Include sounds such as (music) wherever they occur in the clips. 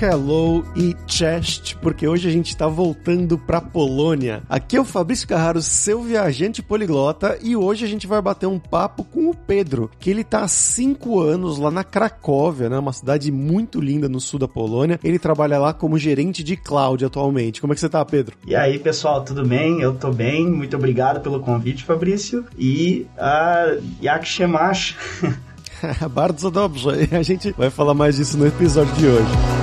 Hello e chest, porque hoje a gente está voltando para Polônia. Aqui é o Fabrício Carraro, seu viajante poliglota, e hoje a gente vai bater um papo com o Pedro, que ele está há cinco anos lá na Cracóvia, né, uma cidade muito linda no sul da Polônia. Ele trabalha lá como gerente de cloud atualmente. Como é que você tá, Pedro? E aí, pessoal, tudo bem? Eu tô bem. Muito obrigado pelo convite, Fabrício. E uh, jak (laughs) (laughs) masz? Bardzo dobrze. A gente vai falar mais disso no episódio de hoje.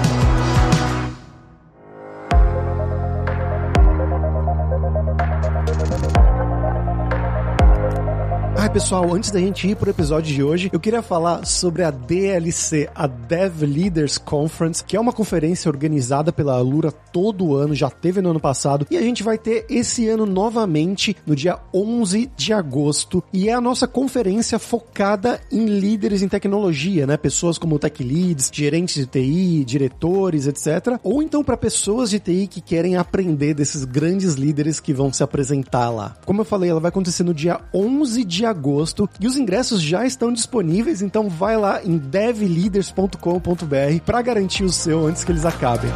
Pessoal, antes da gente ir pro episódio de hoje, eu queria falar sobre a DLC, a Dev Leaders Conference, que é uma conferência organizada pela Alura todo ano, já teve no ano passado, e a gente vai ter esse ano novamente no dia 11 de agosto, e é a nossa conferência focada em líderes em tecnologia, né? Pessoas como tech leads, gerentes de TI, diretores, etc. Ou então para pessoas de TI que querem aprender desses grandes líderes que vão se apresentar lá. Como eu falei, ela vai acontecer no dia 11 de agosto agosto e os ingressos já estão disponíveis, então vai lá em devleaders.com.br para garantir o seu antes que eles acabem.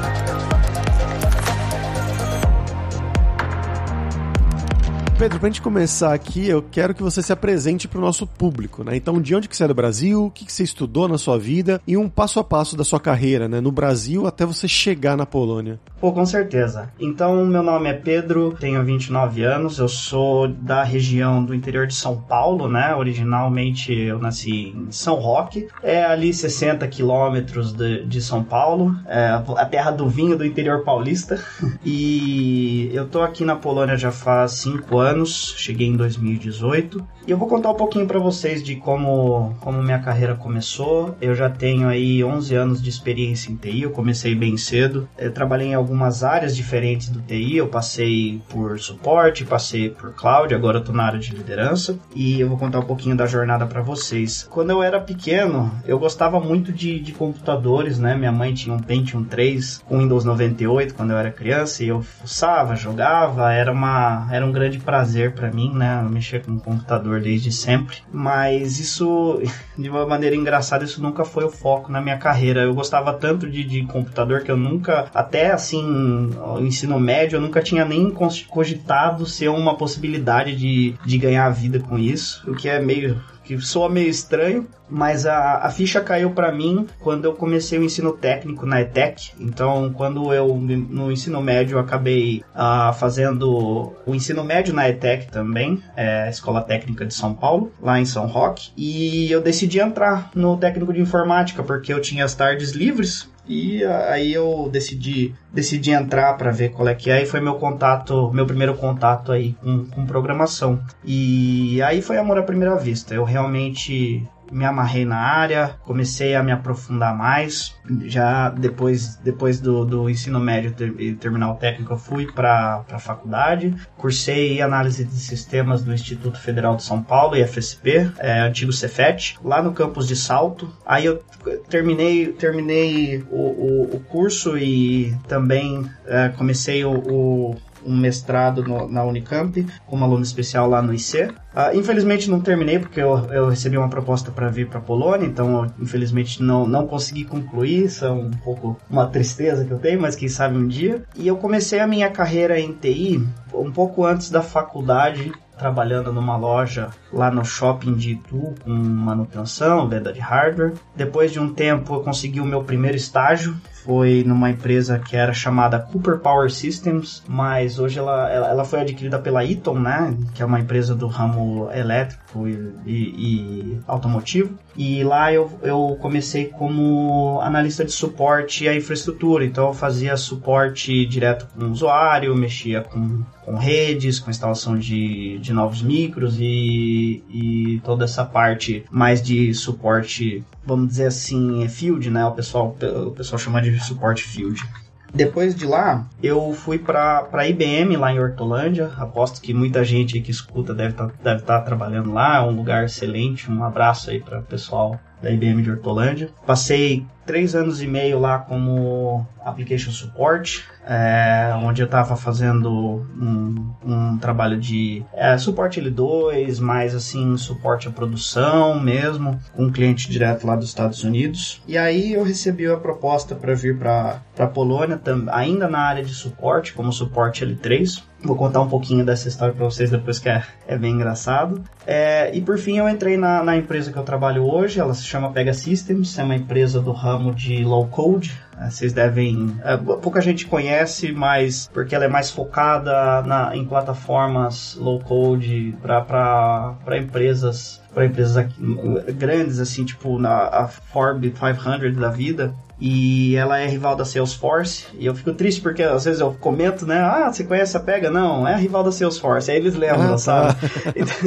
Pedro, pra gente começar aqui, eu quero que você se apresente pro nosso público, né? Então, de onde que você é do Brasil, o que, que você estudou na sua vida e um passo a passo da sua carreira, né? No Brasil até você chegar na Polônia. Pô, com certeza. Então, meu nome é Pedro, tenho 29 anos, eu sou da região do interior de São Paulo, né? Originalmente eu nasci em São Roque, é ali 60 quilômetros de, de São Paulo, é a terra do vinho do interior paulista. (laughs) e eu tô aqui na Polônia já faz 5 anos anos, cheguei em 2018. E eu vou contar um pouquinho para vocês de como, como minha carreira começou. Eu já tenho aí 11 anos de experiência em TI, eu comecei bem cedo. Eu trabalhei em algumas áreas diferentes do TI, eu passei por suporte, passei por cloud, agora eu tô na área de liderança. E eu vou contar um pouquinho da jornada para vocês. Quando eu era pequeno, eu gostava muito de, de computadores, né? Minha mãe tinha um Pentium 3 com Windows 98 quando eu era criança e eu fuçava, jogava, era, uma, era um grande prazer para mim, né, mexer com o computador desde sempre, mas isso, de uma maneira engraçada, isso nunca foi o foco na minha carreira. Eu gostava tanto de, de computador que eu nunca, até assim, no ensino médio, eu nunca tinha nem cogitado ser uma possibilidade de, de ganhar vida com isso, o que é meio que soa meio estranho, mas a, a ficha caiu para mim quando eu comecei o ensino técnico na ETEC. Então, quando eu no ensino médio acabei uh, fazendo o ensino médio na ETEC também, é, Escola Técnica de São Paulo, lá em São Roque, e eu decidi entrar no técnico de informática porque eu tinha as tardes livres e aí eu decidi, decidi entrar para ver qual é que é e foi meu contato, meu primeiro contato aí com, com programação. E aí foi amor à primeira vista. Eu realmente me amarrei na área, comecei a me aprofundar mais. Já depois, depois do, do ensino médio e terminal técnico, eu fui para a faculdade, cursei análise de sistemas do Instituto Federal de São Paulo, IFSP, é, antigo Cefet, lá no campus de Salto. Aí eu terminei, terminei o, o, o curso e também é, comecei o, o um mestrado no, na Unicamp, como aluno especial lá no IC. Uh, ah, infelizmente não terminei porque eu, eu recebi uma proposta para vir para Polônia, então eu, infelizmente não, não consegui concluir. Isso é um pouco uma tristeza que eu tenho, mas quem sabe um dia. E eu comecei a minha carreira em TI um pouco antes da faculdade, trabalhando numa loja lá no shopping de Itu com manutenção, venda de hardware. Depois de um tempo eu consegui o meu primeiro estágio foi numa empresa que era chamada Cooper Power Systems, mas hoje ela, ela, ela foi adquirida pela Eaton, né, que é uma empresa do ramo elétrico e, e, e automotivo. E lá eu, eu comecei como analista de suporte à infraestrutura, então eu fazia suporte direto com o usuário, mexia com, com redes, com instalação de, de novos micros e, e toda essa parte mais de suporte, vamos dizer assim, field, né? O pessoal, o pessoal chama de suporte field. Depois de lá, eu fui para a IBM lá em Hortolândia. Aposto que muita gente que escuta deve estar tá, deve tá trabalhando lá. É um lugar excelente. Um abraço aí para o pessoal da IBM de Hortolândia. Passei três anos e meio lá como application support, é, onde eu estava fazendo um, um, trabalho de é, suporte L2, mais assim, suporte à produção mesmo, com um cliente direto lá dos Estados Unidos. E aí eu recebi a proposta para vir para a Polônia, ainda na área de suporte, como suporte L3. Vou contar um pouquinho dessa história para vocês depois que é, é bem engraçado. É, e por fim eu entrei na, na, empresa que eu trabalho hoje, ela se chama Pega Systems, é uma empresa do ramo de low code. É, vocês devem. É, pouca gente conhece, mas porque ela é mais focada na, em plataformas low code para empresas para empresas grandes assim tipo na a Forbes 500 da vida e ela é rival da Salesforce. E eu fico triste porque às vezes eu comento, né? Ah, você conhece a Pega? Não, é a rival da Salesforce. Aí eles lembram, ah, tá. sabe?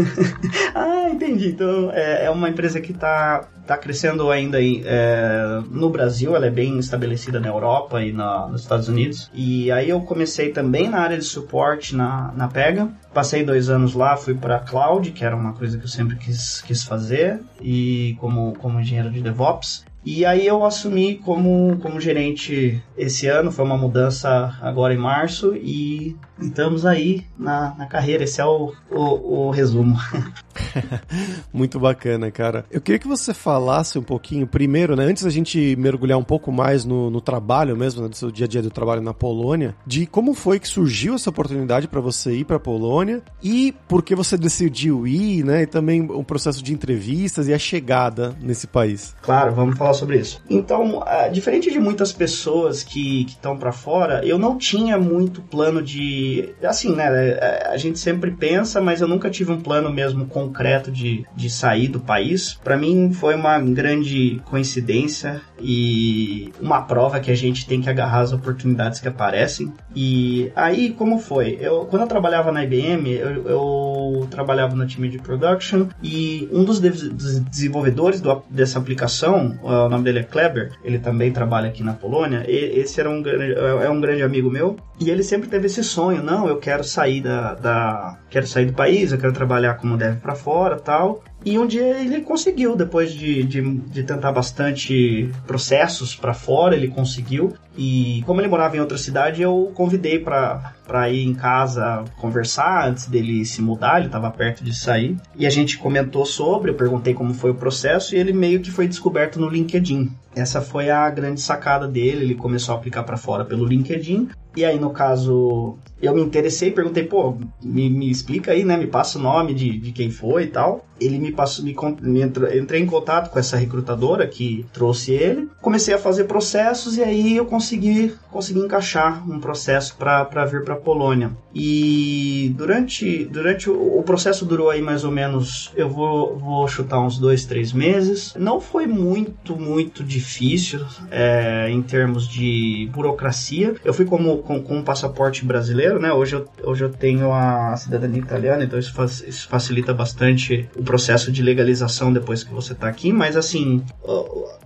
(laughs) ah, entendi. Então é, é, uma empresa que está tá crescendo ainda aí, é, no Brasil, ela é bem estabelecida na Europa e na, nos Estados Unidos. E aí eu comecei também na área de suporte na, na Pega. Passei dois anos lá, fui para cloud, que era uma coisa que eu sempre quis, quis fazer, e como, como engenheiro de DevOps. E aí eu assumi como, como gerente esse ano, foi uma mudança agora em março e estamos aí na, na carreira. Esse é o, o, o resumo. (laughs) (laughs) Muito bacana, cara. Eu queria que você falasse um pouquinho, primeiro, né, antes da gente mergulhar um pouco mais no, no trabalho mesmo, né, do seu dia a dia do trabalho na Polônia, de como foi que surgiu essa oportunidade para você ir para a Polônia e por que você decidiu ir, né, e também o processo de entrevistas e a chegada nesse país. Claro, vamos falar sobre isso. Então, uh, diferente de muitas pessoas que estão para fora, eu não tinha muito plano de. Assim, né? É, a gente sempre pensa, mas eu nunca tive um plano mesmo concreto de, de sair do país. Para mim foi uma grande coincidência e uma prova que a gente tem que agarrar as oportunidades que aparecem. E aí, como foi? Eu, quando eu trabalhava na IBM, eu, eu trabalhava no time de production e um dos, de dos desenvolvedores do, dessa aplicação, o nome dele é Kleber, ele também trabalha aqui na Polônia. E, esse era um, é um grande amigo meu e ele sempre teve esse sonho: não, eu quero sair da, da quero sair do país, eu quero trabalhar como deve para fora, tal. E um dia ele conseguiu, depois de, de, de tentar bastante processos para fora, ele conseguiu. E como ele morava em outra cidade, eu convidei para ir em casa conversar antes dele se mudar, ele estava perto de sair. E a gente comentou sobre, eu perguntei como foi o processo e ele meio que foi descoberto no LinkedIn. Essa foi a grande sacada dele, ele começou a aplicar para fora pelo LinkedIn. E aí, no caso, eu me interessei, perguntei, pô, me, me explica aí, né? Me passa o nome de, de quem foi e tal. Ele me passou, me, me entrei em contato com essa recrutadora que trouxe ele. Comecei a fazer processos e aí eu consegui, consegui encaixar um processo para vir para Polônia. E durante, durante o, o, processo durou aí mais ou menos, eu vou, vou chutar uns dois, três meses. Não foi muito, muito difícil é, em termos de burocracia. Eu fui como com, com um passaporte brasileiro, né? Hoje eu, hoje eu tenho a cidadania italiana, então isso, faz, isso facilita bastante o processo de legalização depois que você está aqui, mas assim,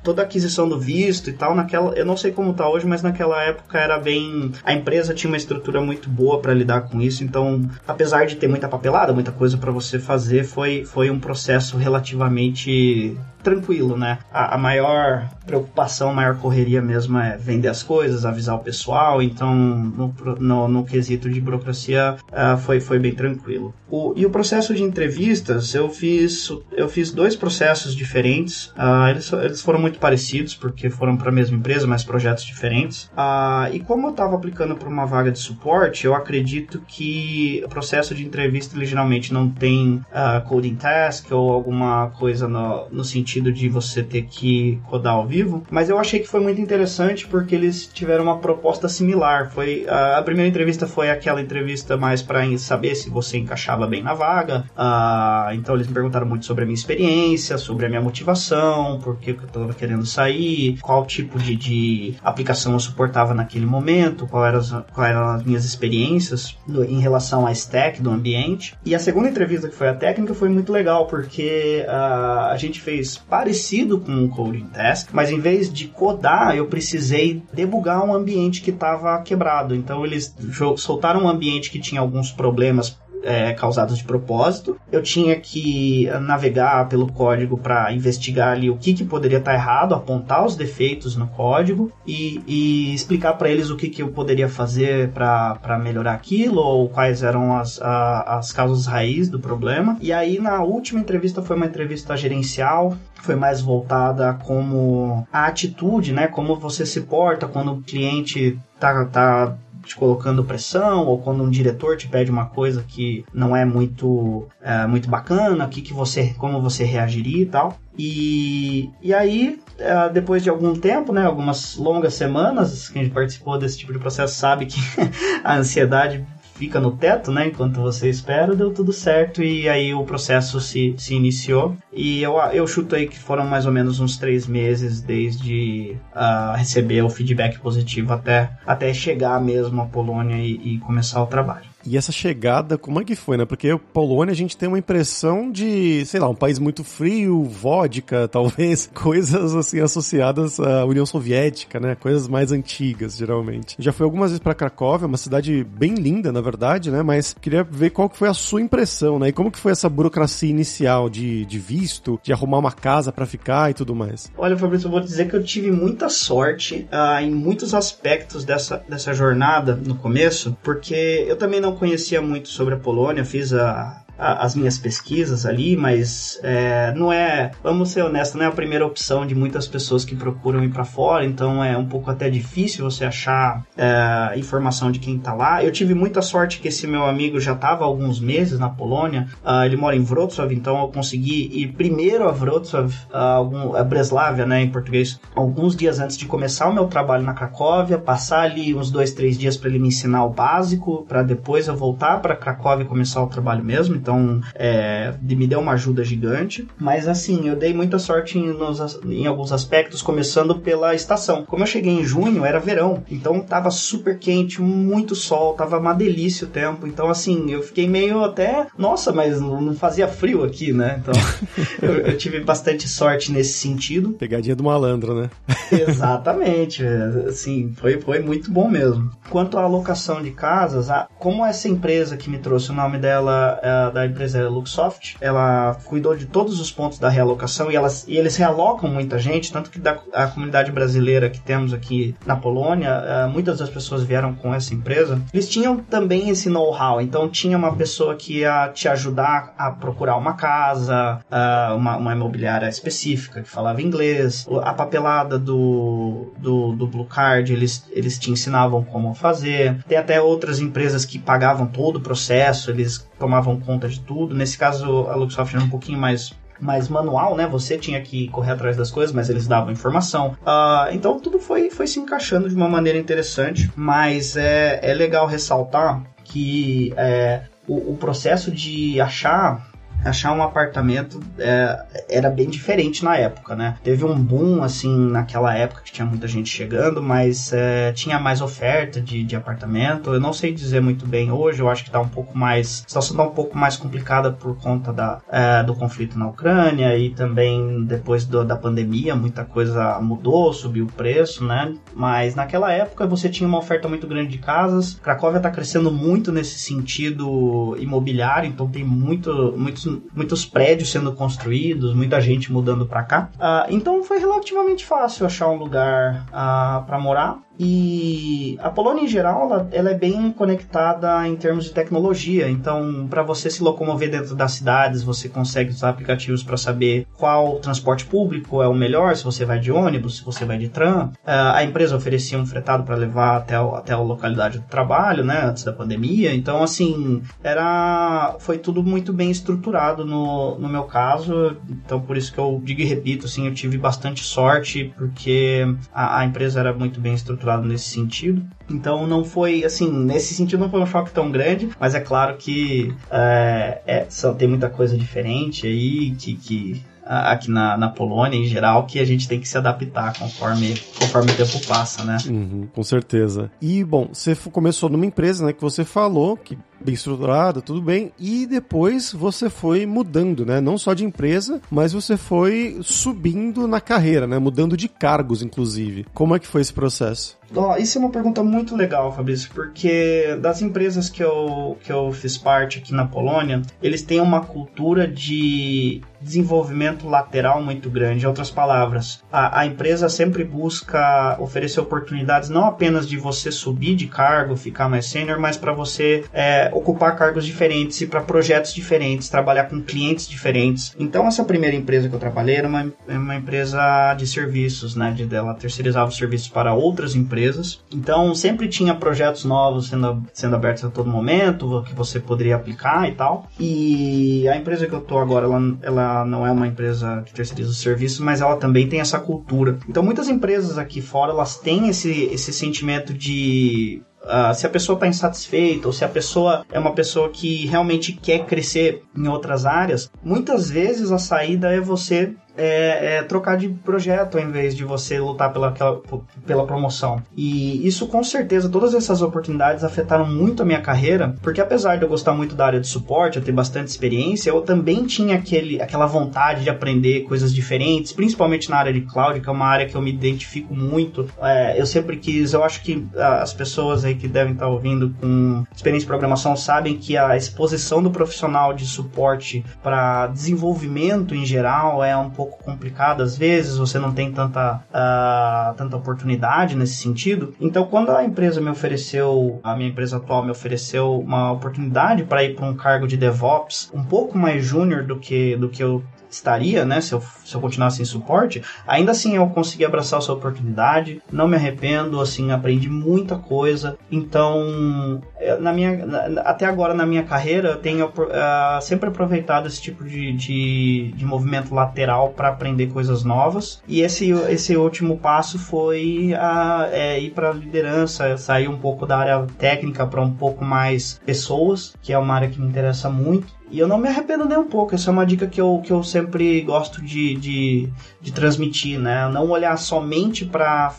toda aquisição do visto e tal, naquela, eu não sei como tá hoje, mas naquela época era bem, a empresa tinha uma estrutura muito boa para lidar com isso, então, apesar de ter muita papelada, muita coisa para você fazer, foi, foi um processo relativamente tranquilo, né? A, a, maior preocupação, a maior correria mesmo é vender as coisas, avisar o pessoal, então no, no, no quesito de burocracia uh, foi, foi bem tranquilo. O, e o processo de entrevistas, eu fiz, eu fiz dois processos diferentes, uh, eles, eles foram muito parecidos, porque foram para a mesma empresa, mas projetos diferentes. Uh, e como eu estava aplicando para uma vaga de suporte, eu acredito que o processo de entrevista ele geralmente não tem coding task ou alguma coisa no, no sentido sentido de você ter que codar ao vivo, mas eu achei que foi muito interessante porque eles tiveram uma proposta similar. Foi a, primeira entrevista foi aquela entrevista mais para saber se você encaixava bem na vaga. Então eles me perguntaram muito sobre a minha experiência, sobre a minha motivação, por que eu estava querendo sair, qual tipo de, de aplicação eu suportava naquele momento, qual eram as, qual eram as minhas experiências no, em relação à stack do ambiente. E a segunda entrevista que foi a técnica foi muito legal porque a gente fez parecido com um coding task, mas em vez de codar, eu precisei debugar um ambiente que estava quebrado. Então eles soltaram um ambiente que tinha alguns problemas é, causados de propósito. Eu tinha que navegar pelo código para investigar ali o que, que poderia estar tá errado, apontar os defeitos no código e, e explicar para eles o que, que eu poderia fazer para melhorar aquilo ou quais eram as, a, as causas raiz do problema. E aí, na última entrevista, foi uma entrevista gerencial, foi mais voltada como a atitude, né? Como você se porta quando o cliente tá, tá te colocando pressão ou quando um diretor te pede uma coisa que não é muito é, muito bacana, que, que você como você reagiria e tal. E, e aí, é, depois de algum tempo, né, algumas longas semanas, quem participou desse tipo de processo sabe que (laughs) a ansiedade fica no teto, né? Enquanto você espera, deu tudo certo e aí o processo se, se iniciou. E eu, eu chuto aí que foram mais ou menos uns três meses desde uh, receber o feedback positivo até, até chegar mesmo à Polônia e, e começar o trabalho. E essa chegada, como é que foi, né? Porque Polônia a gente tem uma impressão de, sei lá, um país muito frio, vodka, (laughs) talvez, coisas assim associadas à União Soviética, né? Coisas mais antigas, geralmente. Já fui algumas vezes para Cracóvia, uma cidade bem linda, na verdade, né? Mas queria ver qual que foi a sua impressão, né? E como que foi essa burocracia inicial de, de visto, de arrumar uma casa para ficar e tudo mais. Olha, Fabrício, eu vou dizer que eu tive muita sorte uh, em muitos aspectos dessa, dessa jornada no começo, porque eu também não conhecia muito sobre a Polônia, fiz a, as minhas pesquisas ali, mas é, não é, vamos ser honestos, não é a primeira opção de muitas pessoas que procuram ir para fora, então é um pouco até difícil você achar é, informação de quem está lá. Eu tive muita sorte que esse meu amigo já estava alguns meses na Polônia, uh, ele mora em Wrocław, então eu consegui ir primeiro a Wrocław, algum, a Breslávia, né, em português, alguns dias antes de começar o meu trabalho na Cracóvia, passar ali uns dois, três dias para ele me ensinar o básico, para depois eu voltar para Cracóvia e começar o trabalho mesmo. Então, é, me deu uma ajuda gigante. Mas assim, eu dei muita sorte em, nos, em alguns aspectos, começando pela estação. Como eu cheguei em junho, era verão, então tava super quente, muito sol, tava uma delícia o tempo. Então, assim, eu fiquei meio até, nossa, mas não fazia frio aqui, né? Então, (laughs) eu, eu, tive bastante sorte nesse sentido. Pegadinha do malandro, né? (laughs) Exatamente, assim, foi, foi muito bom mesmo. Quanto à alocação de casas, a, como essa empresa que me trouxe o nome dela, é, da empresa Luxoft, ela cuidou de todos os pontos da realocação e, elas, e eles realocam muita gente, tanto que da a comunidade brasileira que temos aqui na Polônia, uh, muitas das pessoas vieram com essa empresa. Eles tinham também esse know-how, então tinha uma pessoa que ia te ajudar a procurar uma casa, uh, uma, uma imobiliária específica que falava inglês, a papelada do, do, do Blue Card, eles, eles te ensinavam como fazer. Tem até outras empresas que pagavam todo o processo, eles tomavam conta de tudo. Nesse caso, a Luxoft era um pouquinho mais mais manual, né? Você tinha que correr atrás das coisas, mas eles davam informação. Uh, então tudo foi, foi se encaixando de uma maneira interessante, mas é, é legal ressaltar que é, o, o processo de achar achar um apartamento é, era bem diferente na época, né? Teve um boom, assim, naquela época que tinha muita gente chegando, mas é, tinha mais oferta de, de apartamento. Eu não sei dizer muito bem hoje, eu acho que tá um pouco mais. A situação tá um pouco mais complicada por conta da, é, do conflito na Ucrânia e também depois do, da pandemia, muita coisa mudou, subiu o preço, né? Mas naquela época você tinha uma oferta muito grande de casas. Cracóvia tá crescendo muito nesse sentido imobiliário, então tem muito, muitos muitos prédios sendo construídos, muita gente mudando para cá. Uh, então foi relativamente fácil achar um lugar ah, para morar. E a Polônia em geral, ela, ela, é bem conectada em termos de tecnologia. Então, para você se locomover dentro das cidades, você consegue usar aplicativos para saber qual transporte público é o melhor, se você vai de ônibus, se você vai de tram. Uh, a empresa oferecia um fretado para levar até, o, até a localidade do trabalho, né, antes da pandemia. Então, assim, era foi tudo muito bem estruturado no, no meu caso. Então, por isso que eu digo e repito, assim, eu tive bastante sorte porque a, a empresa era muito bem estruturada nesse sentido. Então não foi, assim, nesse sentido não foi um choque tão grande, mas é claro que é, é, só tem muita coisa diferente aí que, que aqui na, na Polônia em geral que a gente tem que se adaptar conforme, conforme o tempo passa, né? Uhum, com certeza. E, bom, você começou numa empresa, né, que você falou, que bem estruturada, tudo bem. E depois você foi mudando, né? Não só de empresa, mas você foi subindo na carreira, né? Mudando de cargos, inclusive. Como é que foi esse processo? Oh, isso é uma pergunta muito legal, Fabrício, porque das empresas que eu, que eu fiz parte aqui na Polônia, eles têm uma cultura de desenvolvimento lateral muito grande. Em outras palavras, a, a empresa sempre busca oferecer oportunidades não apenas de você subir de cargo, ficar mais sênior, mas para você é, ocupar cargos diferentes e para projetos diferentes, trabalhar com clientes diferentes. Então, essa primeira empresa que eu trabalhei era uma, uma empresa de serviços, né? De, ela terceirizava os serviços para outras empresas. Então, sempre tinha projetos novos sendo, sendo abertos a todo momento, que você poderia aplicar e tal. E a empresa que eu tô agora, ela, ela não é uma empresa que terceiriza os serviços, mas ela também tem essa cultura. Então, muitas empresas aqui fora, elas têm esse, esse sentimento de Uh, se a pessoa está insatisfeita ou se a pessoa é uma pessoa que realmente quer crescer em outras áreas, muitas vezes a saída é você é, é, trocar de projeto ao invés de você lutar pela, pela promoção. E isso com certeza, todas essas oportunidades afetaram muito a minha carreira, porque apesar de eu gostar muito da área de suporte, eu ter bastante experiência, eu também tinha aquele, aquela vontade de aprender coisas diferentes, principalmente na área de cloud, que é uma área que eu me identifico muito. É, eu sempre quis, eu acho que as pessoas aí que devem estar ouvindo com experiência de programação sabem que a exposição do profissional de suporte para desenvolvimento em geral é um pouco pouco complicado às vezes, você não tem tanta, uh, tanta oportunidade nesse sentido. Então, quando a empresa me ofereceu, a minha empresa atual me ofereceu uma oportunidade para ir para um cargo de DevOps um pouco mais júnior do que, do que eu estaria, né, se eu, se eu continuasse em suporte, ainda assim eu consegui abraçar essa oportunidade, não me arrependo, assim, aprendi muita coisa, então, na minha, até agora na minha carreira, eu tenho uh, sempre aproveitado esse tipo de, de, de movimento lateral para aprender coisas novas, e esse, esse último passo foi uh, é, ir para liderança, sair um pouco da área técnica para um pouco mais pessoas, que é uma área que me interessa muito, e eu não me arrependo nem um pouco. Essa é uma dica que eu, que eu sempre gosto de, de, de transmitir, né? Não olhar somente para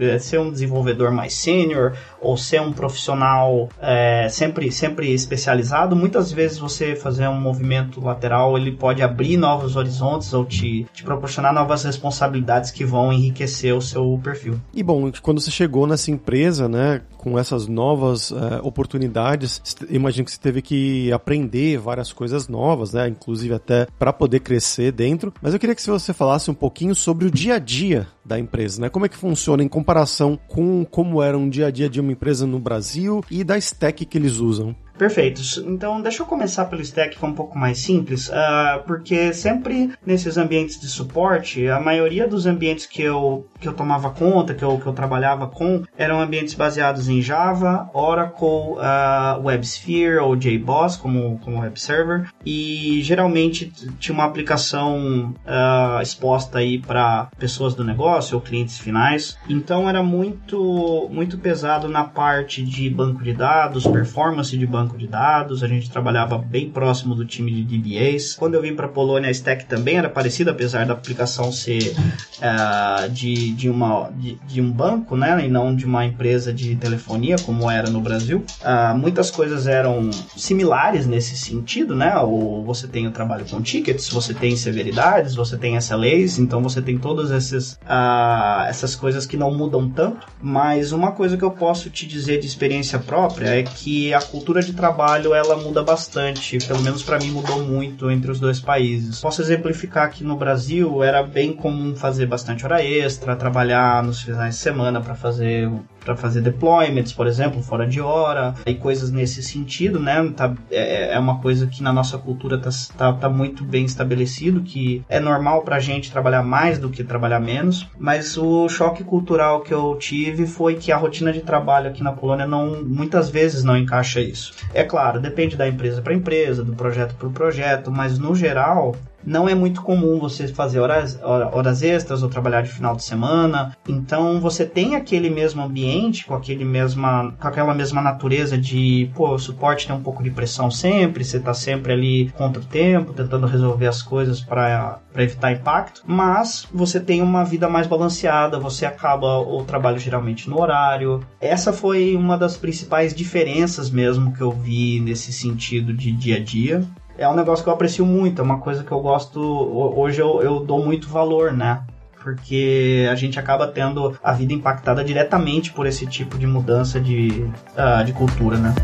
é, ser um desenvolvedor mais sênior ou ser um profissional é, sempre, sempre especializado, muitas vezes você fazer um movimento lateral ele pode abrir novos horizontes ou te, te proporcionar novas responsabilidades que vão enriquecer o seu perfil. E bom, quando você chegou nessa empresa, né, com essas novas é, oportunidades, imagino que você teve que aprender várias coisas novas, né, inclusive até para poder crescer dentro. Mas eu queria que você falasse um pouquinho sobre o dia a dia da empresa, né? Como é que funciona em comparação com como era um dia a dia de uma empresa no Brasil e da stack que eles usam? Perfeito. Então, deixa eu começar pelo stack, que é um pouco mais simples, uh, porque sempre nesses ambientes de suporte, a maioria dos ambientes que eu, que eu tomava conta, que eu, que eu trabalhava com, eram ambientes baseados em Java, Oracle, uh, WebSphere ou JBoss como, como web server, e geralmente tinha uma aplicação uh, exposta aí para pessoas do negócio ou clientes finais. Então, era muito, muito pesado na parte de banco de dados, performance de banco banco de dados, a gente trabalhava bem próximo do time de DBAs. Quando eu vim para a Polônia, a stack também era parecida, apesar da aplicação ser uh, de, de, uma, de, de, um banco, né, e não de uma empresa de telefonia, como era no Brasil. Uh, muitas coisas eram similares nesse sentido, né, ou você tem o trabalho com tickets, você tem severidades, você tem SLAs, então você tem todas essas, uh, essas coisas que não mudam tanto, mas uma coisa que eu posso te dizer de experiência própria é que a cultura de trabalho ela muda bastante, pelo menos para mim mudou muito entre os dois países. Posso exemplificar aqui no Brasil, era bem comum fazer bastante hora extra, trabalhar nos finais de semana para fazer para fazer deployments, por exemplo, fora de hora, e coisas nesse sentido, né? Tá, é, é uma coisa que na nossa cultura tá, tá, tá muito bem estabelecido, que é normal pra gente trabalhar mais do que trabalhar menos, mas o choque cultural que eu tive foi que a rotina de trabalho aqui na Polônia não, muitas vezes não encaixa isso. É claro, depende da empresa para empresa, do projeto para projeto, mas no geral não é muito comum você fazer horas, horas extras ou trabalhar de final de semana. Então você tem aquele mesmo ambiente, com aquele mesma, com aquela mesma natureza de, pô, o suporte tem um pouco de pressão sempre, você está sempre ali contra o tempo, tentando resolver as coisas para evitar impacto, mas você tem uma vida mais balanceada, você acaba o trabalho geralmente no horário. Essa foi uma das principais diferenças mesmo que eu vi nesse sentido de dia a dia é um negócio que eu aprecio muito, é uma coisa que eu gosto. Hoje eu, eu dou muito valor, né? Porque a gente acaba tendo a vida impactada diretamente por esse tipo de mudança de, uh, de cultura, né?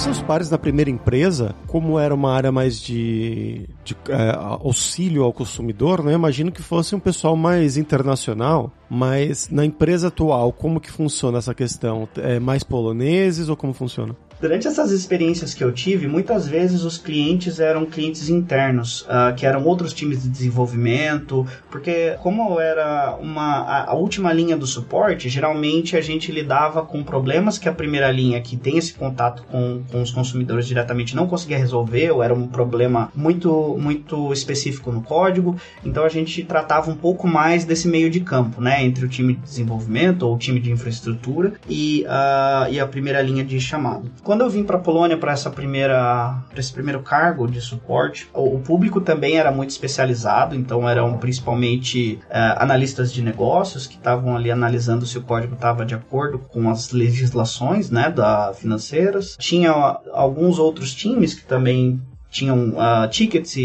Seus pares na primeira empresa, como era uma área mais de, de é, auxílio ao consumidor, né? Imagino que fosse um pessoal mais internacional, mas na empresa atual, como que funciona essa questão? É mais poloneses ou como funciona? Durante essas experiências que eu tive, muitas vezes os clientes eram clientes internos, uh, que eram outros times de desenvolvimento, porque como era uma a, a, última linha do suporte, geralmente a gente lidava com problemas que a primeira linha que tem esse contato com, com os consumidores diretamente não conseguia resolver, ou era um problema muito muito específico no código, então a gente tratava um pouco mais desse meio de campo, né, entre o time de desenvolvimento ou o time de infraestrutura e, uh, e a primeira linha de chamado. Quando eu vim para a Polônia para essa primeira, pra esse primeiro cargo de suporte, o, o, público também era muito especializado, então eram principalmente uh, analistas de negócios que estavam ali analisando se o código estava de acordo com as legislações, né, da financeiras. Tinha alguns outros times que também tinham uh, tickets e,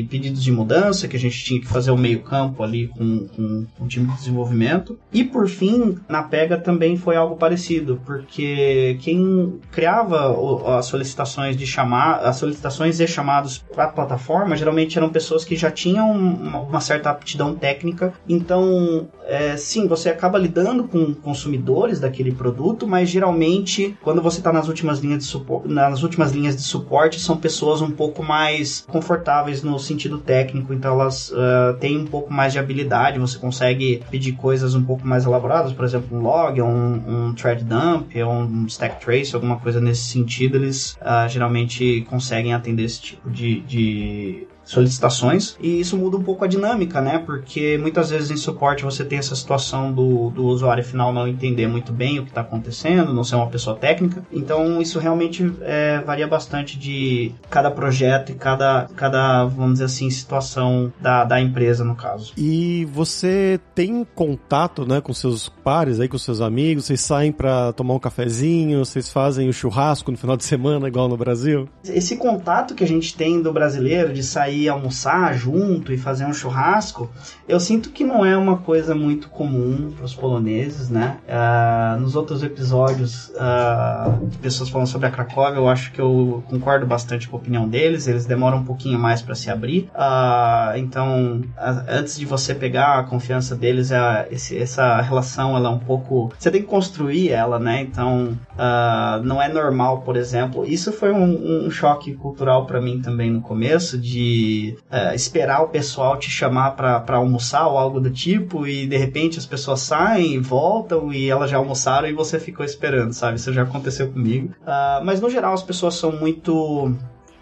e, pedidos de mudança, que a gente tinha que fazer o meio campo ali com, com, com, o time de desenvolvimento. E por fim, na Pega também foi algo parecido, porque quem criava as solicitações de chamar, as solicitações e chamados para a plataforma, geralmente eram pessoas que já tinham uma, uma certa aptidão técnica. Então, é, sim, você acaba lidando com consumidores daquele produto, mas geralmente quando você está nas últimas linhas de suporte, nas últimas linhas de suporte, são pessoas um pouco pouco mais confortáveis no sentido técnico, então elas uh, têm um pouco mais de habilidade, você consegue pedir coisas um pouco mais elaboradas, por exemplo, um log, um, um thread dump, um stack trace, alguma coisa nesse sentido, eles uh, geralmente conseguem atender esse tipo de, de solicitações e isso muda um pouco a dinâmica, né? Porque muitas vezes em suporte você tem essa situação do, do usuário final não entender muito bem o que está acontecendo, não ser uma pessoa técnica. Então isso realmente é, varia bastante de cada projeto e cada, cada vamos dizer assim, situação da, da empresa no caso. E você tem contato, né, com seus pares aí, com seus amigos? Vocês saem para tomar um cafezinho? Vocês fazem o churrasco no final de semana igual no Brasil? Esse contato que a gente tem do brasileiro de sair ir almoçar junto e fazer um churrasco, eu sinto que não é uma coisa muito comum para os poloneses, né? Uh, nos outros episódios uh, pessoas falando sobre a Cracóvia, eu acho que eu concordo bastante com a opinião deles. Eles demoram um pouquinho mais para se abrir. Uh, então, antes de você pegar a confiança deles, é, esse, essa relação ela é um pouco. Você tem que construir ela, né? Então, não é normal, por exemplo. Isso foi um, um choque cultural para mim também no começo de uh, esperar o pessoal te chamar para almoçar ou algo do tipo e de repente as pessoas saem voltam e elas já almoçaram e você ficou esperando, sabe? Isso já aconteceu comigo. Uh, mas no geral as pessoas são muito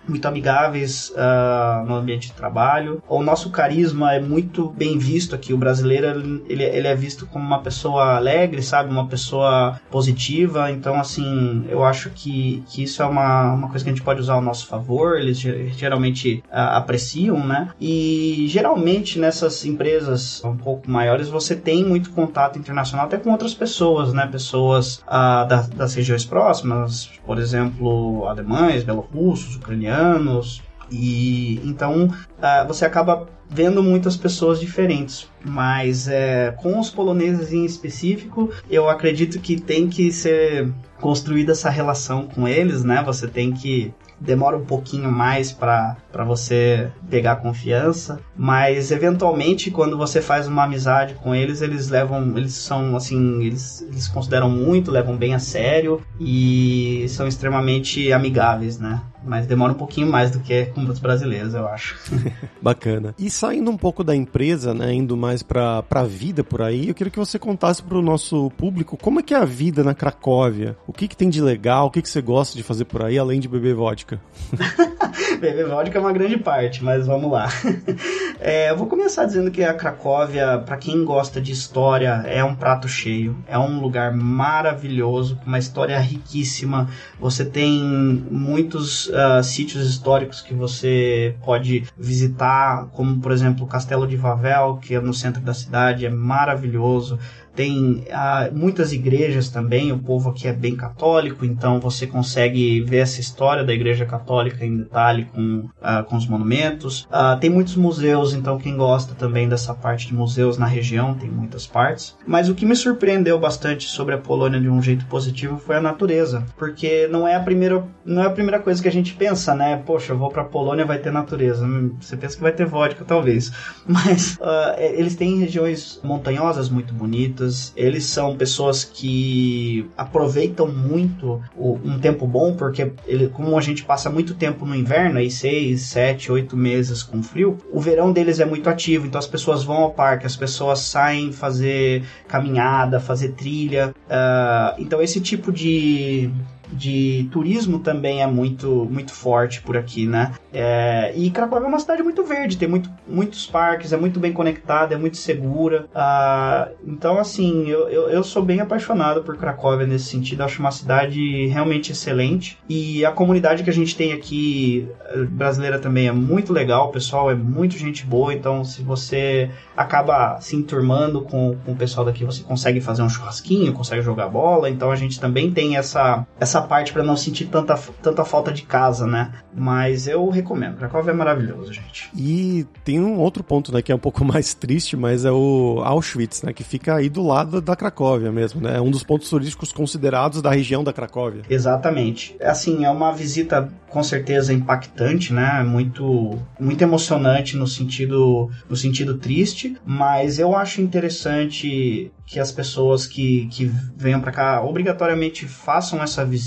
muito amigáveis uh, no ambiente de trabalho. O nosso carisma é muito bem visto aqui. O brasileiro ele, ele é visto como uma pessoa alegre, sabe, uma pessoa positiva. Então, assim, eu acho que, que isso é uma, uma coisa que a gente pode usar ao nosso favor. Eles geralmente uh, apreciam, né? E geralmente nessas empresas um pouco maiores você tem muito contato internacional até com outras pessoas, né? Pessoas uh, das, das regiões próximas, por exemplo, alemães, belorussos, ucranianos anos. E então uh, você acaba vendo muitas pessoas diferentes. Mas é, com os poloneses em específico, eu acredito que tem que ser construída essa relação com eles, né? Você tem que demora um pouquinho mais para você pegar confiança, mas eventualmente quando você faz uma amizade com eles, eles levam, eles são assim, eles, eles consideram muito, levam bem a sério e são extremamente amigáveis, né? Mas demora um pouquinho mais do que com os brasileiros, eu acho. (laughs) Bacana. E saindo um pouco da empresa, né, indo mais para a vida por aí, eu queria que você contasse para o nosso público como é que é a vida na Cracóvia. O que, que tem de legal, o que, que você gosta de fazer por aí, além de beber vodka? (laughs) beber vodka é uma grande parte, mas vamos lá. (laughs) É, eu vou começar dizendo que a Cracóvia, para quem gosta de história, é um prato cheio. É um lugar maravilhoso, com uma história riquíssima. Você tem muitos uh, sítios históricos que você pode visitar, como por exemplo o Castelo de Vavel, que é no centro da cidade, é maravilhoso tem ah, muitas igrejas também, o povo aqui é bem católico, então você consegue ver essa história da igreja católica em detalhe com, ah, com os monumentos. Ah, tem muitos museus, então quem gosta também dessa parte de museus na região, tem muitas partes. Mas o que me surpreendeu bastante sobre a Polônia de um jeito positivo foi a natureza, porque não é a primeira, não é a primeira coisa que a gente pensa, né? Poxa, eu vou pra Polônia, vai ter natureza. Hum, você pensa que vai ter vodka, talvez. (laughs) Mas eles têm regiões montanhosas muito bonitas, eles são pessoas que aproveitam muito o, um tempo bom, porque ele, como a gente passa muito tempo no inverno, aí seis, sete, oito meses com frio, o verão deles é muito ativo, então as pessoas vão ao parque, as pessoas saem fazer caminhada, fazer trilha. Uh, então esse tipo de de turismo também é muito, muito forte por aqui, né? É, e Cracóvia é uma cidade muito verde, tem muito, muitos parques, é muito bem conectada, é muito segura. Ah, então, assim, eu, eu, eu, sou bem apaixonado por Cracóvia nesse sentido. Acho uma cidade realmente excelente. E a comunidade que a gente tem aqui, eh, brasileira também, é muito legal. O pessoal é muito gente boa. Então, se você acaba se enturmando com, com o pessoal daqui, você consegue fazer um churrasquinho, consegue jogar bola. Então, a gente também tem essa, essa parte para não sentir tanta, tanta falta de casa, né? Mas eu recomendo. Cracóvia é maravilhoso, gente. E tem um outro ponto, né, que é um pouco (laughs) mais triste, mas é o Auschwitz, né, que fica aí do lado da Cracóvia mesmo, né? É um dos pontos turísticos considerados da região da Cracóvia. Exatamente. Assim, é uma visita com certeza impactante, né? Muito muito emocionante no sentido no sentido triste, mas eu acho interessante que as pessoas que, que venham para cá obrigatoriamente façam essa visita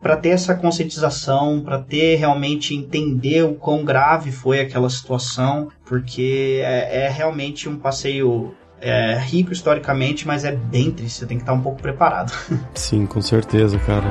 para ter essa conscientização, para ter realmente entender o quão grave foi aquela situação, porque é, é realmente um passeio é, rico historicamente, mas é bem triste, você tem que estar um pouco preparado. (laughs) Sim, com certeza, cara.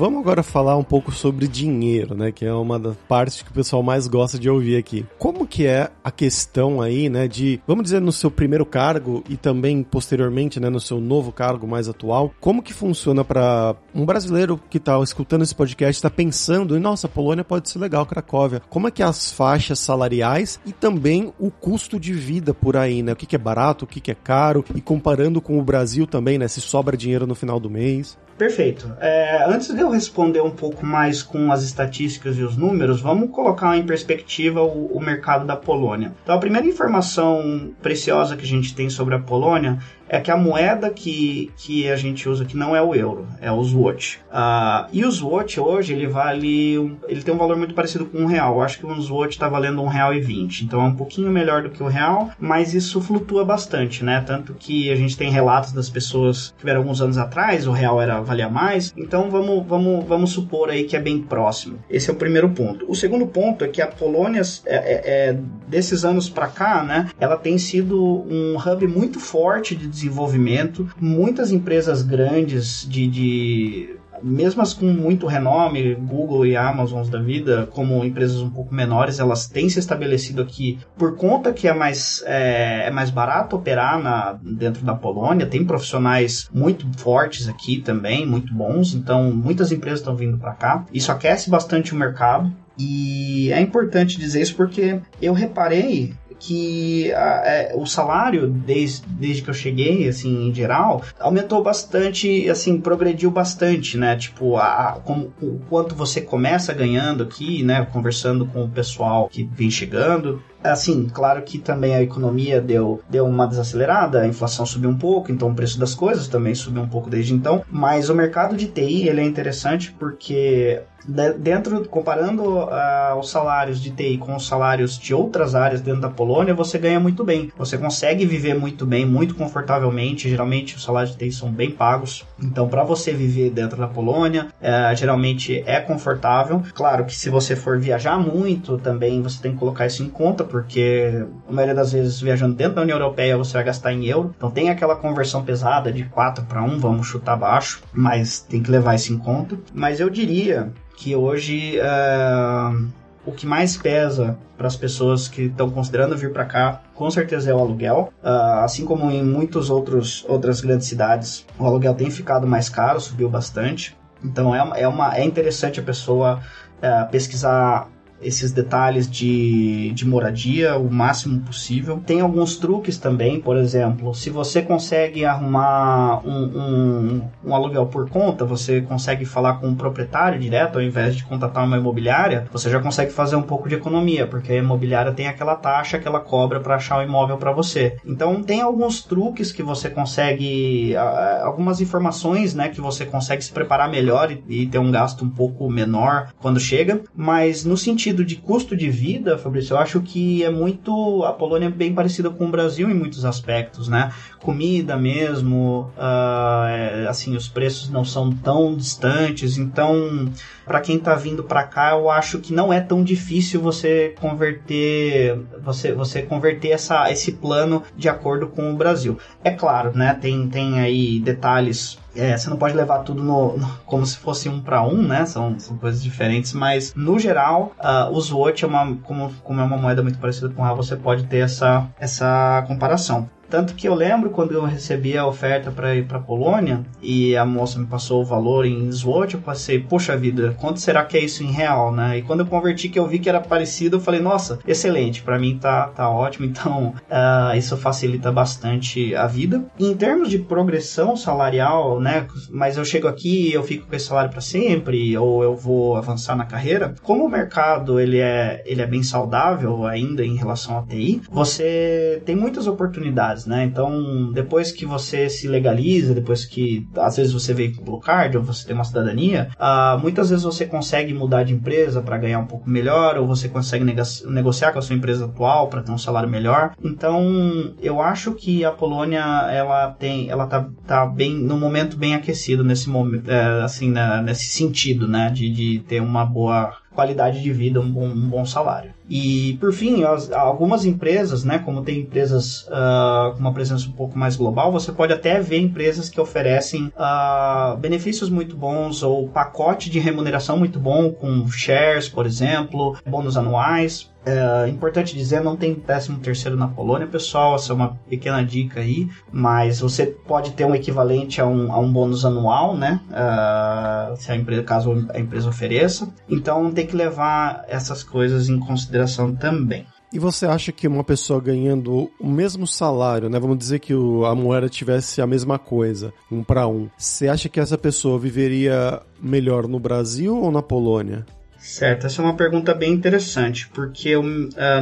Vamos agora falar um pouco sobre dinheiro, né? Que é uma das partes que o pessoal mais gosta de ouvir aqui. Como que é a questão aí, né? De, vamos dizer, no seu primeiro cargo e também posteriormente, né? No seu novo cargo mais atual, como que funciona para um brasileiro que está escutando esse podcast, está pensando, em nossa, Polônia pode ser legal, Cracóvia. Como é que é as faixas salariais e também o custo de vida por aí, né? O que, que é barato, o que, que é caro e comparando com o Brasil também, né? Se sobra dinheiro no final do mês. Perfeito. É, antes de eu responder um pouco mais com as estatísticas e os números, vamos colocar em perspectiva o, o, mercado da Polônia. Então, a primeira informação preciosa que a gente tem sobre a Polônia é que a moeda que, que a gente usa aqui não é o euro, é o zloty. Uh, e o zloty hoje, ele vale, ele tem um valor muito parecido com um real. Eu acho que um zloty está valendo um real e vinte. Então é um pouquinho melhor do que o real, mas isso flutua bastante, né? Tanto que a gente tem relatos das pessoas que vieram alguns anos atrás, o real era valia mais. Então vamos, vamos, vamos supor aí que é bem próximo. Esse é o primeiro ponto. O segundo ponto é que a Polônia, é, é, é desses anos para cá, né? Ela tem sido um hub muito forte de desenvolvimento. Muitas empresas grandes de, de mesmo as com muito renome, Google e Amazon da vida, como empresas um pouco menores, elas têm se estabelecido aqui por conta que é mais, é, é, mais barato operar na, dentro da Polônia, tem profissionais muito fortes aqui também, muito bons, então muitas empresas estão vindo para cá. Isso aquece bastante o mercado. E é importante dizer isso porque eu reparei que a, é, o salário, desde, desde que eu cheguei, assim, em geral, aumentou bastante, assim, progrediu bastante, né? Tipo, a, como, o quanto você começa ganhando aqui, né? Conversando com o pessoal que vem chegando. assim, claro que também a economia deu, deu uma desacelerada, a inflação subiu um pouco, então o preço das coisas também subiu um pouco desde então, mas o mercado de TI ele é interessante porque dentro comparando uh, os salários de TI com os salários de outras áreas dentro da Polônia, você ganha muito bem. Você consegue viver muito bem, muito confortavelmente. Geralmente os salários de TI são bem pagos. Então, para você viver dentro da Polônia, uh, geralmente é confortável. Claro que se você for viajar muito, também você tem que colocar isso em conta, porque a maioria das vezes viajando dentro da União Europeia você vai gastar em euro. Então tem aquela conversão pesada de 4 para 1, vamos chutar baixo, mas tem que levar isso em conta. Mas eu diria que hoje uh, o que mais pesa para as pessoas que estão considerando vir para cá, com certeza é o aluguel. Uh, assim como em muitas outras grandes cidades, o aluguel tem ficado mais caro, subiu bastante. Então é, é, uma, é interessante a pessoa uh, pesquisar esses detalhes de, de moradia o máximo possível. Tem alguns truques também, por exemplo, se você consegue arrumar um, um, um aluguel por conta, você consegue falar com o proprietário direto ao invés de contatar uma imobiliária, você já consegue fazer um pouco de economia, porque a imobiliária tem aquela taxa que ela cobra para achar o imóvel para você. Então tem alguns truques que você consegue, algumas informações, né, que você consegue se preparar melhor e, e ter um gasto um pouco menor quando chega, mas no sentido sentido de custo de vida, Fabrício, eu acho que é muito. A Polônia é bem parecida com o Brasil em muitos aspectos, né? Comida mesmo, uh, assim, os preços não são tão distantes, então, para quem está vindo para cá, eu acho que não é tão difícil você converter, você, você converter essa, esse plano de acordo com o Brasil. É claro, né? Tem, tem aí detalhes é, você não pode levar tudo no, no como se fosse um para um, né? São, são coisas diferentes, mas no geral, uh, o SWOT é uma, como, como é uma moeda muito parecida com a você pode ter essa, essa comparação. Tanto que eu lembro quando eu recebi a oferta para ir para Polônia e a moça me passou o valor em SWOT, eu passei, poxa vida, quanto será que é isso em real, né? E quando eu converti que eu vi que era parecido, eu falei, nossa, excelente, para mim tá, tá ótimo, (laughs) então uh, isso facilita bastante a vida. Em termos de progressão salarial, né? Mas eu chego aqui, eu fico com esse salário para sempre, ou eu vou avançar na carreira. Como o mercado ele é, ele é bem saudável ainda em relação à TI, você tem muitas oportunidades né? Então, depois que você se legaliza, depois que às vezes você veio com Blue Card ou você tem uma cidadania, uh, muitas vezes você consegue mudar de empresa para ganhar um pouco melhor, ou você consegue negociar com a sua empresa atual para ter um salário melhor. Então, eu acho que a Polônia ela tem, ela tá, tá bem no momento bem aquecido nesse momento, é, assim, né, nesse sentido, né, de, de ter uma boa qualidade de vida, um bom, um bom salário. E, por fim, as, algumas empresas, né, como tem empresas uh, com uma presença um pouco mais global, você pode até ver empresas que oferecem uh, benefícios muito bons ou pacote de remuneração muito bom, com shares, por exemplo, bônus anuais. É importante dizer, não tem 13 terceiro na Polônia, pessoal, essa é uma pequena dica aí, mas você pode ter um equivalente a um, a um bônus anual, né, uh, se a empresa, caso a empresa ofereça. Então tem que levar essas coisas em consideração consideração também. E você acha que uma pessoa ganhando o mesmo salário, né? Vamos dizer que o, a moeda tivesse a mesma coisa, um para um. Você acha que essa pessoa viveria melhor no Brasil ou na Polônia? Certo, essa é uma pergunta bem interessante, porque uh,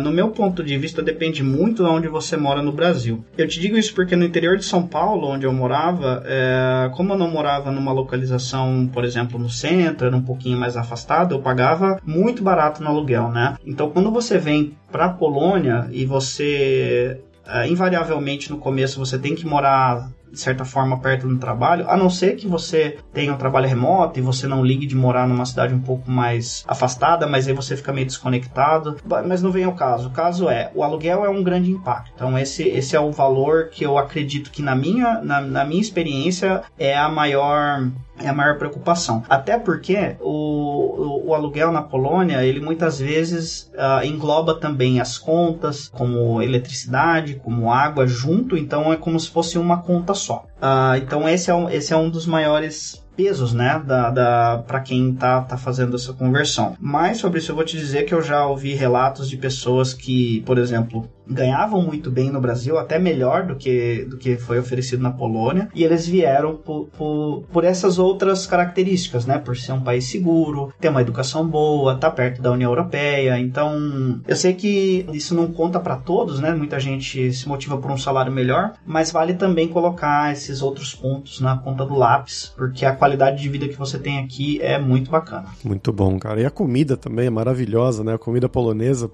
no meu ponto de vista depende muito de onde você mora no Brasil. Eu te digo isso porque no interior de São Paulo, onde eu morava, uh, como eu não morava numa localização, por exemplo, no centro, era um pouquinho mais afastado, eu pagava muito barato no aluguel, né? Então quando você vem para Polônia e você Uh, invariavelmente no começo você tem que morar de certa forma perto do trabalho, a não ser que você tenha um trabalho remoto e você não ligue de morar numa cidade um pouco mais afastada, mas aí você fica meio desconectado. Mas não vem ao caso. O caso é, o aluguel é um grande impacto. Então esse, esse é o valor que eu acredito que na minha, na, na minha experiência é a maior é a maior preocupação. Até porque o, o, o aluguel na Polônia, ele muitas vezes uh, engloba também as contas, como eletricidade, como água junto, então é como se fosse uma conta só. Uh, então esse é, um, esse é um dos maiores pesos, né, da, da, para quem tá, tá fazendo essa conversão. Mas sobre isso eu vou te dizer que eu já ouvi relatos de pessoas que, por exemplo, ganhavam muito bem no Brasil, até melhor do que, do que foi oferecido na Polônia, e eles vieram por, por, por essas outras características, né? Por ser um país seguro, ter uma educação boa, estar tá perto da União Europeia. Então, eu sei que isso não conta para todos, né? Muita gente se motiva por um salário melhor, mas vale também colocar esses outros pontos na ponta do lápis, porque a qualidade de vida que você tem aqui é muito bacana. Muito bom, cara. E a comida também é maravilhosa, né? A comida polonesa,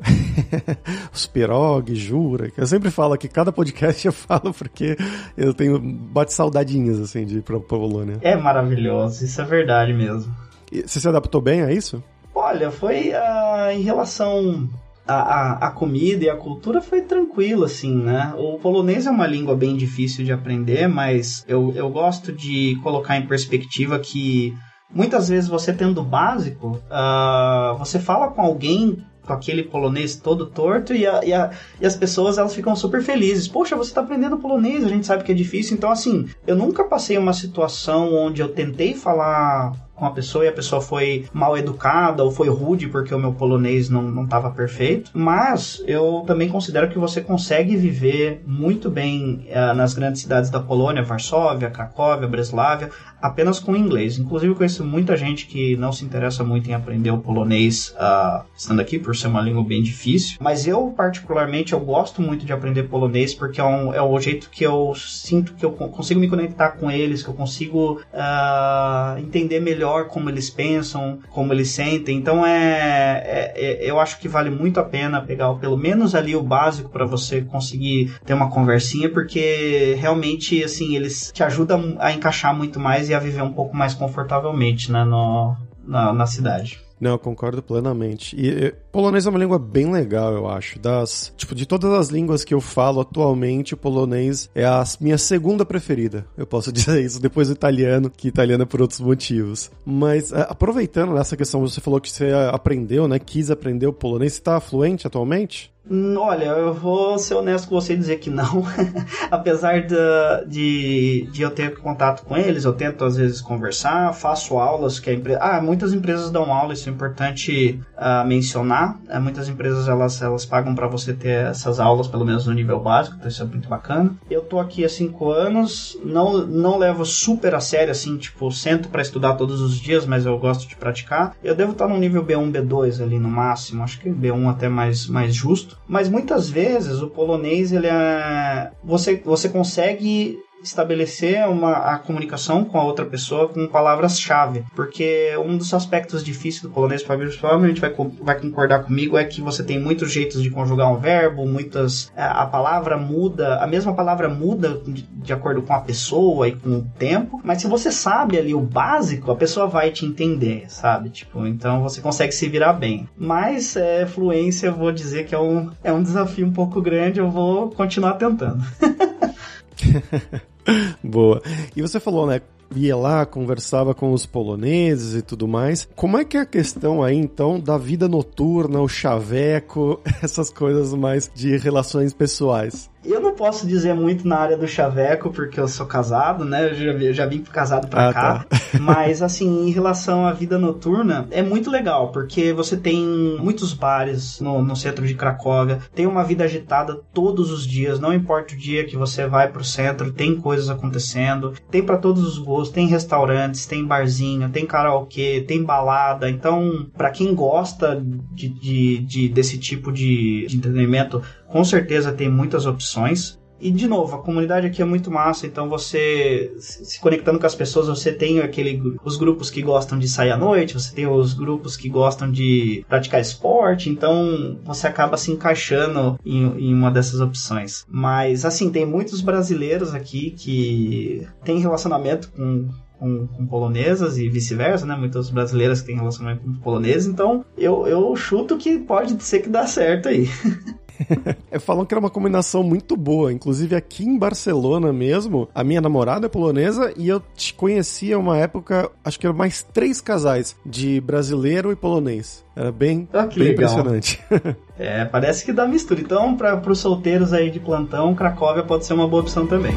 (laughs) os pierogies, jura. Eu sempre falo que cada podcast (laughs) eu falo porque eu tenho bate saudadinhas assim de ir pra Polônia. É maravilhoso, isso é verdade mesmo. E você se adaptou bem a isso? Olha, foi uh, em relação a, a, a, comida e a cultura foi tranquilo, assim, né? O polonês é uma língua bem difícil de aprender, mas eu, eu gosto de colocar em perspectiva que muitas vezes você tendo básico, uh, você fala com alguém com aquele polonês todo torto e, a, e, a, e, as pessoas elas ficam super felizes. Poxa, você está aprendendo polonês, a gente sabe que é difícil. Então, assim, eu nunca passei uma situação onde eu tentei falar com a pessoa e a pessoa foi mal educada ou foi rude porque o meu polonês não estava perfeito. Mas eu também considero que você consegue viver muito bem uh, nas grandes cidades da Polônia, Varsóvia, Cracóvia, Breslávia, apenas com inglês. Inclusive, eu conheço muita gente que não se interessa muito em aprender o polonês uh, estando aqui, por ser uma língua bem difícil. Mas eu, particularmente, eu gosto muito de aprender polonês porque é, um, é o jeito que eu sinto que eu consigo me conectar com eles, que eu consigo uh, entender melhor como eles pensam, como eles sentem. Então, é, é, é, eu acho que vale muito a pena pegar pelo menos ali o básico para você conseguir ter uma conversinha, porque realmente, assim, eles te ajudam a encaixar muito mais e a viver um pouco mais confortavelmente né, no, na, na cidade. Não, eu concordo plenamente. E, e, polonês é uma língua bem legal, eu acho. Das, tipo, de todas as línguas que eu falo atualmente, o polonês é a minha segunda preferida. Eu posso (laughs) dizer isso depois do italiano, que italiano é por outros motivos. Mas aproveitando nessa questão, você falou que você aprendeu, né? Quis aprender o polonês. Você está fluente atualmente? Olha, eu vou ser honesto com você e dizer que não. (laughs) Apesar de, de, de, eu ter contato com eles, eu tento às vezes conversar, faço aulas que a empresa. Ah, muitas empresas dão aula, isso é importante uh, mencionar. Uh, muitas empresas elas, elas pagam para você ter essas aulas, pelo menos no nível básico, então isso é muito bacana. Eu tô aqui há cinco anos, não, não levo super a sério, assim, tipo, sento para estudar todos os dias, mas eu gosto de praticar. Eu devo estar no nível B1, B2 ali no máximo, acho que B1 até mais, mais justo. Mas muitas vezes o polonês ele é você você consegue estabelecer uma, a comunicação com a outra pessoa com palavras-chave. Porque um dos aspectos difíceis do polonês, provavelmente vai, vai concordar comigo, é que você tem muitos jeitos de conjugar um verbo, muitas. A, é, a palavra muda, a mesma palavra muda de, de, acordo com a pessoa e com o tempo, mas se você sabe ali o básico, a pessoa vai te entender, sabe? Tipo, então você consegue se virar bem. Mas é, fluência, eu vou dizer que é um, é um desafio um pouco grande, eu vou continuar tentando. (laughs) (laughs) Boa. E você falou, né? Ia lá, conversava com os poloneses e tudo mais. Como é que é a questão aí, então, da vida noturna, o chaveco, (laughs) essas coisas mais de relações pessoais? Eu não posso dizer muito na área do chaveco, porque eu sou casado, né? Eu já, eu já vim casado pra ah, cá. Tá. (laughs) Mas, assim, em relação à vida noturna, é muito legal, porque você tem muitos bares no, no centro de Cracóvia, tem uma vida agitada todos os dias, não importa o dia que você vai pro centro, tem coisas acontecendo, tem para todos os gostos, tem restaurantes, tem barzinho, tem karaokê, tem balada. Então, para quem gosta de, de, de, desse tipo de, de entretenimento, com certeza tem muitas opções. E de novo, a comunidade aqui é muito massa, então você se conectando com as pessoas, você tem aquele os grupos que gostam de sair à noite, você tem os grupos que gostam de praticar esporte, então você acaba se encaixando em, em uma dessas opções. Mas assim, tem muitos brasileiros aqui que têm relacionamento com com, com, polonesas e vice-versa, né? Muitas brasileiras que têm relacionamento com poloneses, então eu, eu chuto que pode ser que dá certo aí. (laughs) Falam que era uma combinação muito boa. Inclusive aqui em Barcelona mesmo, a minha namorada é polonesa e eu te conhecia uma época, acho que eram mais três casais de brasileiro e polonês. Era bem, ah, bem impressionante. (laughs) é, parece que dá mistura. Então, para os solteiros aí de plantão, Cracóvia pode ser uma boa opção também.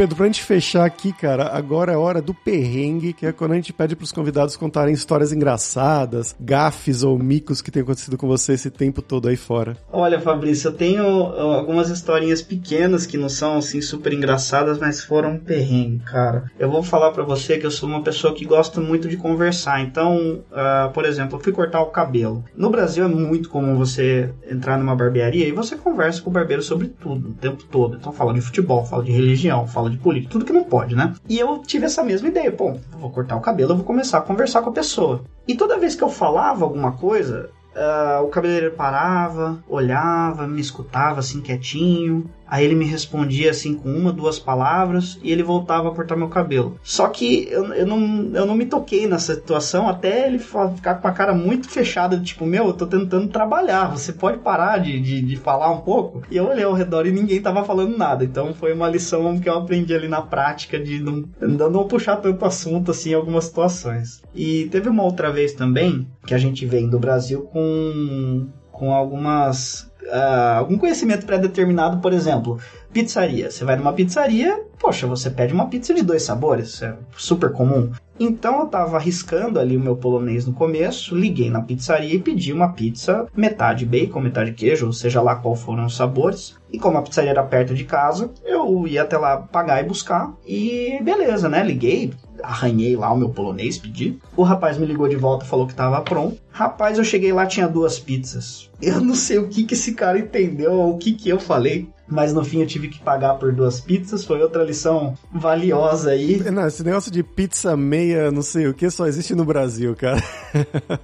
Pedro, pra gente fechar aqui, cara, agora é hora do perrengue, que é quando a gente pede pros convidados contarem histórias engraçadas, gafes ou micos que tem acontecido com você esse tempo todo aí fora. Olha, Fabrício, eu tenho algumas historinhas pequenas que não são, assim, super engraçadas, mas foram um perrengue, cara. Eu vou falar para você que eu sou uma pessoa que gosta muito de conversar. Então, uh, por exemplo, eu fui cortar o cabelo. No Brasil é muito comum você entrar numa barbearia e você conversa com o barbeiro sobre tudo, o tempo todo. Então, fala de futebol, fala de religião, fala de política, tudo que não pode, né? E eu tive essa mesma ideia. Pô, vou cortar o cabelo, vou começar a conversar com a pessoa. E toda vez que eu falava alguma coisa, Uh, o cabeleireiro parava, olhava, me escutava assim quietinho. Aí ele me respondia assim com uma, duas palavras e ele voltava a cortar meu cabelo. Só que eu, eu, não, eu não me toquei nessa situação até ele ficar com a cara muito fechada, tipo, meu, eu tô tentando trabalhar, você pode parar de, de, de falar um pouco? E eu olhei ao redor e ninguém tava falando nada. Então foi uma lição que eu aprendi ali na prática de não, não puxar tanto assunto assim em algumas situações. E teve uma outra vez também que a gente vem do Brasil com, com algumas uh, algum conhecimento pré-determinado, por exemplo, pizzaria. Você vai numa pizzaria, poxa, você pede uma pizza de dois sabores, é super comum. Então eu tava arriscando ali o meu polonês no começo, liguei na pizzaria e pedi uma pizza metade bacon, metade queijo, ou seja lá qual foram os sabores. E como a pizzaria era perto de casa, eu ia até lá pagar e buscar. E beleza, né? Liguei, arranhei lá o meu polonês, pedi. O rapaz me ligou de volta, falou que tava pronto. Rapaz, eu cheguei lá, tinha duas pizzas. Eu não sei o que que esse cara entendeu, ou o que que eu falei mas no fim eu tive que pagar por duas pizzas. Foi outra lição valiosa aí. Não, esse negócio de pizza meia, não sei o que, só existe no Brasil, cara. (laughs)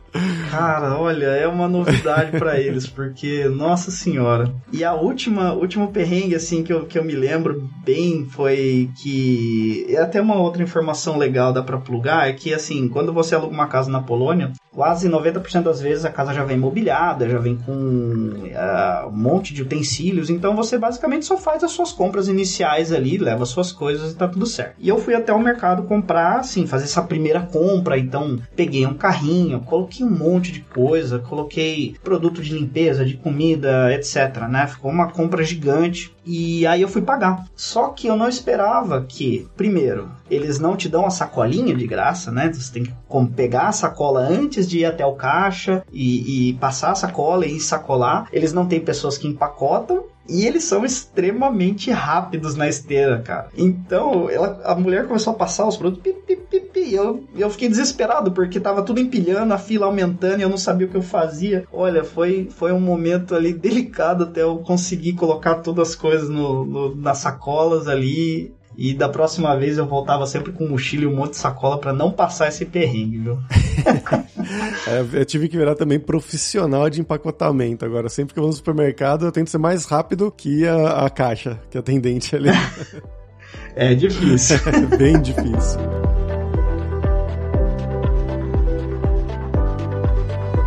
Cara, olha, é uma novidade para (laughs) eles, porque, nossa senhora. E a última, último perrengue, assim, que eu, que eu me lembro bem foi que. É até uma outra informação legal dá pra plugar, é que, assim, quando você aluga uma casa na Polônia, quase 90% das vezes a casa já vem mobiliada, já vem com uh, um monte de utensílios, então você basicamente só faz as suas compras iniciais ali, leva as suas coisas e tá tudo certo. E eu fui até o mercado comprar, assim, fazer essa primeira compra, então peguei um carrinho, coloquei um monte de coisa, coloquei produto de limpeza, de comida, etc, né? Ficou uma compra gigante e aí eu fui pagar. Só que eu não esperava que, primeiro, eles não te dão a sacolinha de graça, né? Você tem que pegar a sacola antes de ir até o caixa e, e passar a sacola e sacolar. Eles não têm pessoas que empacotam e eles são extremamente rápidos na esteira, cara. Então, ela, a mulher começou a passar os produtos, pip, pip, pip, e eu, eu fiquei desesperado, porque tava tudo empilhando, a fila aumentando, e eu não sabia o que eu fazia. Olha, foi, foi um momento ali delicado até eu conseguir colocar todas as coisas no, no nas sacolas ali. E da próxima vez eu voltava sempre com mochila e um monte de sacola para não passar esse perrengue, viu? (laughs) é, eu tive que virar também profissional de empacotamento. Agora, sempre que eu vou no supermercado, eu tento ser mais rápido que a, a caixa, que é atendente ali. (laughs) é difícil. (laughs) é bem difícil.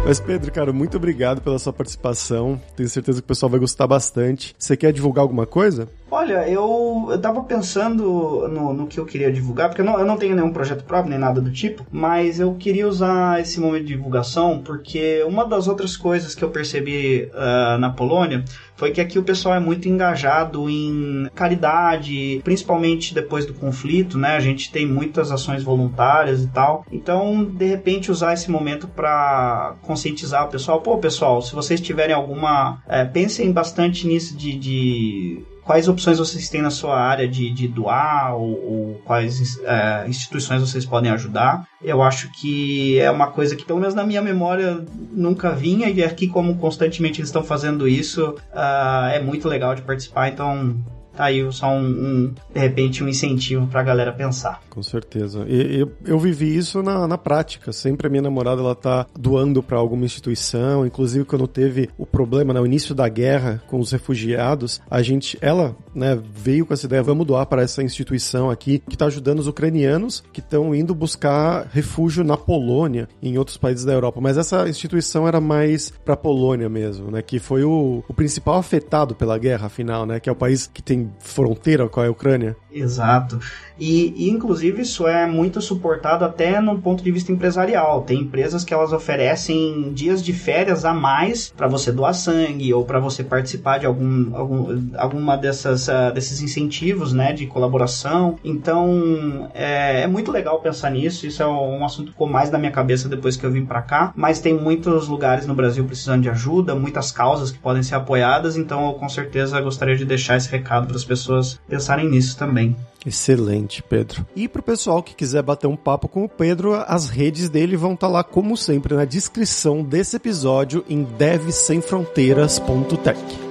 Mas, Pedro, cara, muito obrigado pela sua participação. Tenho certeza que o pessoal vai gostar bastante. Você quer divulgar alguma coisa? Olha, eu, eu tava pensando no, no que eu queria divulgar, porque eu não, eu não tenho nenhum projeto próprio, nem nada do tipo, mas eu queria usar esse momento de divulgação, porque uma das outras coisas que eu percebi uh, na Polônia foi que aqui o pessoal é muito engajado em caridade, principalmente depois do conflito, né? A gente tem muitas ações voluntárias e tal. Então, de repente, usar esse momento para conscientizar o pessoal. Pô, pessoal, se vocês tiverem alguma. É, pensem bastante nisso de, de quais opções vocês têm na sua área de, de doar ou, ou quais é, instituições vocês podem ajudar. Eu acho que é uma coisa que, pelo menos na minha memória, nunca vinha e aqui, como constantemente eles estão fazendo isso, uh, é muito legal de participar. Então, tá aí só um, um de repente, um incentivo pra galera pensar. Com certeza. E, eu, eu vivi isso na, na prática. Sempre a minha namorada, ela tá doando para alguma instituição, inclusive quando teve o problema no início da guerra com os refugiados, a gente, ela, né, veio com essa ideia, vamos doar para essa instituição aqui que tá ajudando os ucranianos que estão indo buscar refúgio na Polônia e em outros países da Europa. Mas essa instituição era mais para Polônia mesmo, né, que foi o, o principal afetado pela guerra, afinal, né, que é o país que tem fronteira com a Ucrânia. Exato. E, e, inclusive isso é muito suportado até no ponto de vista empresarial. Tem empresas que elas oferecem dias de férias a mais para você doar sangue ou para você participar de algum, algum alguma dessas uh, desses incentivos, né, de colaboração. Então é, é, muito legal pensar nisso. Isso é um assunto que ficou mais na minha cabeça depois que eu vim para cá. Mas tem muitos lugares no Brasil precisando de ajuda, muitas causas que podem ser apoiadas. Então eu com certeza gostaria de deixar esse recado para as pessoas pensarem nisso também. Excelente, Pedro. E para o pessoal que quiser bater um papo com o Pedro, as redes dele vão estar tá lá, como sempre, na descrição desse episódio em devsemfronteiras.tech.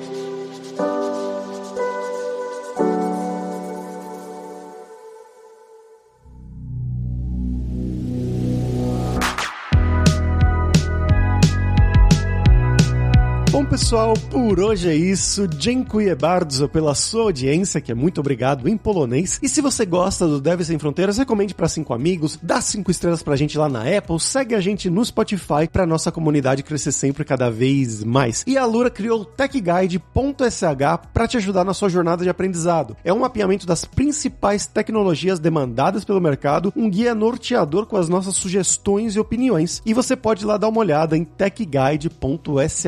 pessoal, por hoje é isso. Dziękuję bardzo pela sua audiência, que é muito obrigado em polonês. E se você gosta do Deve Sem Fronteiras, recomende para cinco amigos, dá cinco estrelas pra gente lá na Apple, segue a gente no Spotify pra nossa comunidade crescer sempre cada vez mais. E a Lura criou o TechGuide.sh para te ajudar na sua jornada de aprendizado. É um mapeamento das principais tecnologias demandadas pelo mercado, um guia norteador com as nossas sugestões e opiniões. E você pode ir lá dar uma olhada em techguide.sh.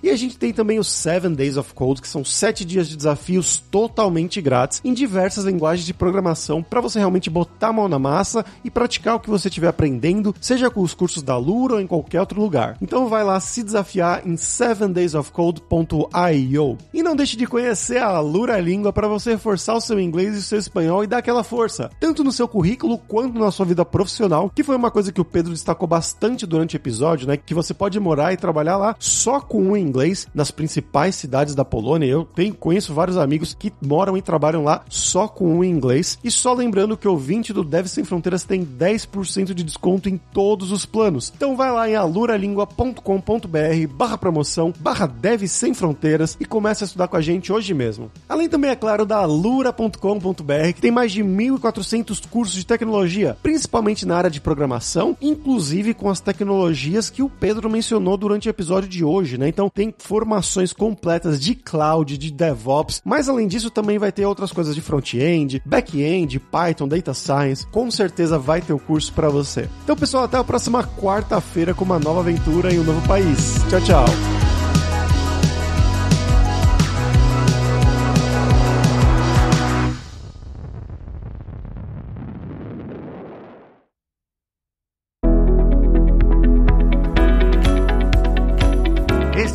E a gente tem também os 7 Days of Code, que são 7 dias de desafios totalmente grátis em diversas linguagens de programação para você realmente botar a mão na massa e praticar o que você estiver aprendendo, seja com os cursos da Lura ou em qualquer outro lugar. Então vai lá se desafiar em 7daysofcode.io. E não deixe de conhecer a Lura Língua para você reforçar o seu inglês e o seu espanhol e dar aquela força, tanto no seu currículo quanto na sua vida profissional, que foi uma coisa que o Pedro destacou bastante durante o episódio, né? Que você pode morar e trabalhar lá só com o inglês nas principais cidades da Polônia. Eu tenho, conheço vários amigos que moram e trabalham lá só com o inglês. E só lembrando que o ouvinte do Deve Sem Fronteiras tem 10% de desconto em todos os planos. Então vai lá em aluralingua.com.br barra promoção, barra Deve Sem Fronteiras e comece a estudar com a gente hoje mesmo. Além também, é claro, da alura.com.br, que tem mais de 1.400 cursos de tecnologia, principalmente na área de programação, inclusive com as tecnologias que o Pedro mencionou durante o episódio de hoje, né? Então tem formações completas de cloud, de DevOps, mas além disso também vai ter outras coisas de front-end, back-end, Python, Data Science. Com certeza vai ter o um curso para você. Então, pessoal, até a próxima quarta-feira com uma nova aventura em um novo país. Tchau, tchau.